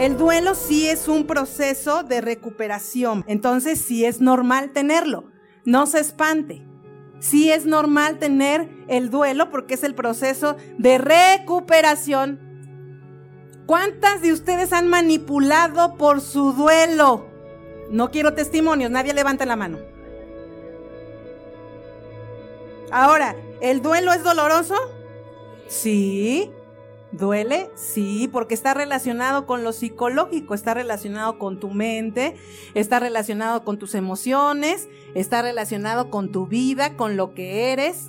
El duelo sí es un proceso de recuperación, entonces sí es normal tenerlo. No se espante. Sí es normal tener el duelo porque es el proceso de recuperación. ¿Cuántas de ustedes han manipulado por su duelo? No quiero testimonios, nadie levanta la mano. Ahora, ¿el duelo es doloroso? Sí. ¿Duele? Sí, porque está relacionado con lo psicológico, está relacionado con tu mente, está relacionado con tus emociones, está relacionado con tu vida, con lo que eres.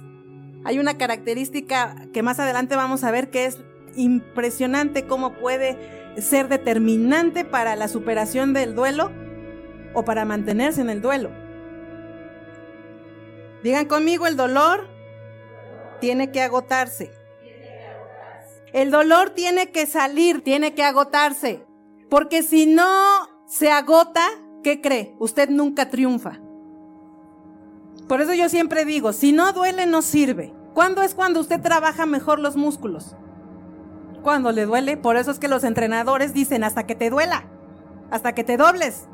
Hay una característica que más adelante vamos a ver que es impresionante cómo puede ser determinante para la superación del duelo o para mantenerse en el duelo. Digan conmigo, el dolor tiene que agotarse. El dolor tiene que salir, tiene que agotarse. Porque si no se agota, ¿qué cree? Usted nunca triunfa. Por eso yo siempre digo, si no duele, no sirve. ¿Cuándo es cuando usted trabaja mejor los músculos? Cuando le duele. Por eso es que los entrenadores dicen hasta que te duela, hasta que te dobles.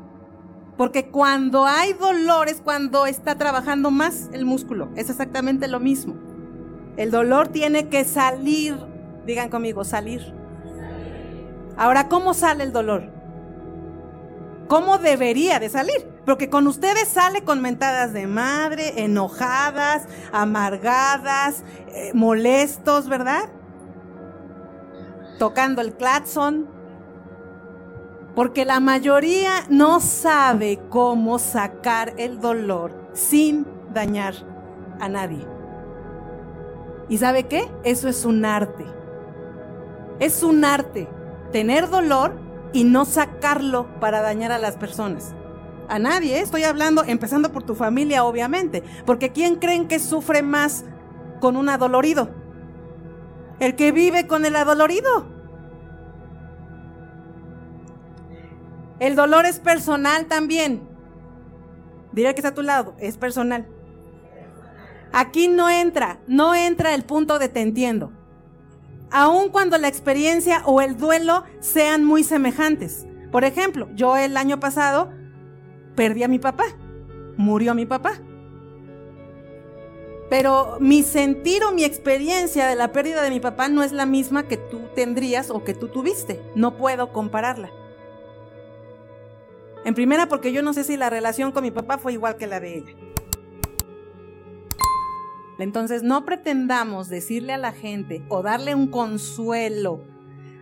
Porque cuando hay dolor es cuando está trabajando más el músculo. Es exactamente lo mismo. El dolor tiene que salir Digan conmigo, salir. Ahora, ¿cómo sale el dolor? ¿Cómo debería de salir? Porque con ustedes sale con mentadas de madre, enojadas, amargadas, eh, molestos, ¿verdad? Tocando el claxon. Porque la mayoría no sabe cómo sacar el dolor sin dañar a nadie. ¿Y sabe qué? Eso es un arte. Es un arte tener dolor y no sacarlo para dañar a las personas. A nadie, ¿eh? estoy hablando, empezando por tu familia, obviamente. Porque ¿quién creen que sufre más con un adolorido? El que vive con el adolorido. El dolor es personal también. Diré que está a tu lado, es personal. Aquí no entra, no entra el punto de te entiendo aun cuando la experiencia o el duelo sean muy semejantes. Por ejemplo, yo el año pasado perdí a mi papá, murió mi papá. Pero mi sentir o mi experiencia de la pérdida de mi papá no es la misma que tú tendrías o que tú tuviste. No puedo compararla. En primera porque yo no sé si la relación con mi papá fue igual que la de ella. Entonces no pretendamos decirle a la gente o darle un consuelo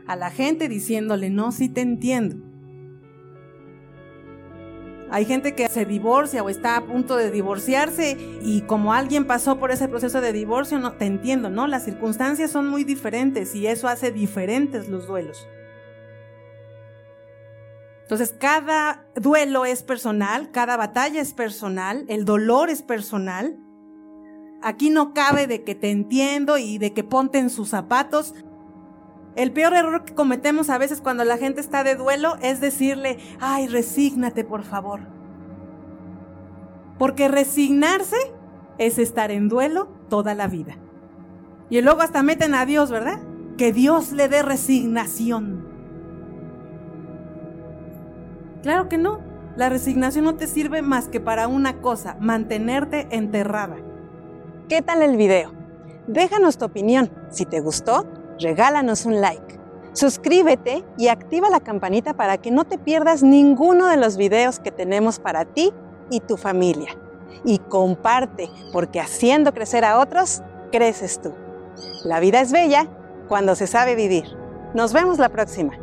a la gente diciéndole, no, sí te entiendo. Hay gente que se divorcia o está a punto de divorciarse y como alguien pasó por ese proceso de divorcio, no, te entiendo, ¿no? Las circunstancias son muy diferentes y eso hace diferentes los duelos. Entonces, cada duelo es personal, cada batalla es personal, el dolor es personal. Aquí no cabe de que te entiendo y de que ponte en sus zapatos. El peor error que cometemos a veces cuando la gente está de duelo es decirle, ay, resígnate por favor. Porque resignarse es estar en duelo toda la vida. Y luego hasta meten a Dios, ¿verdad? Que Dios le dé resignación. Claro que no. La resignación no te sirve más que para una cosa, mantenerte enterrada. ¿Qué tal el video? Déjanos tu opinión. Si te gustó, regálanos un like. Suscríbete y activa la campanita para que no te pierdas ninguno de los videos que tenemos para ti y tu familia. Y comparte, porque haciendo crecer a otros, creces tú. La vida es bella cuando se sabe vivir. Nos vemos la próxima.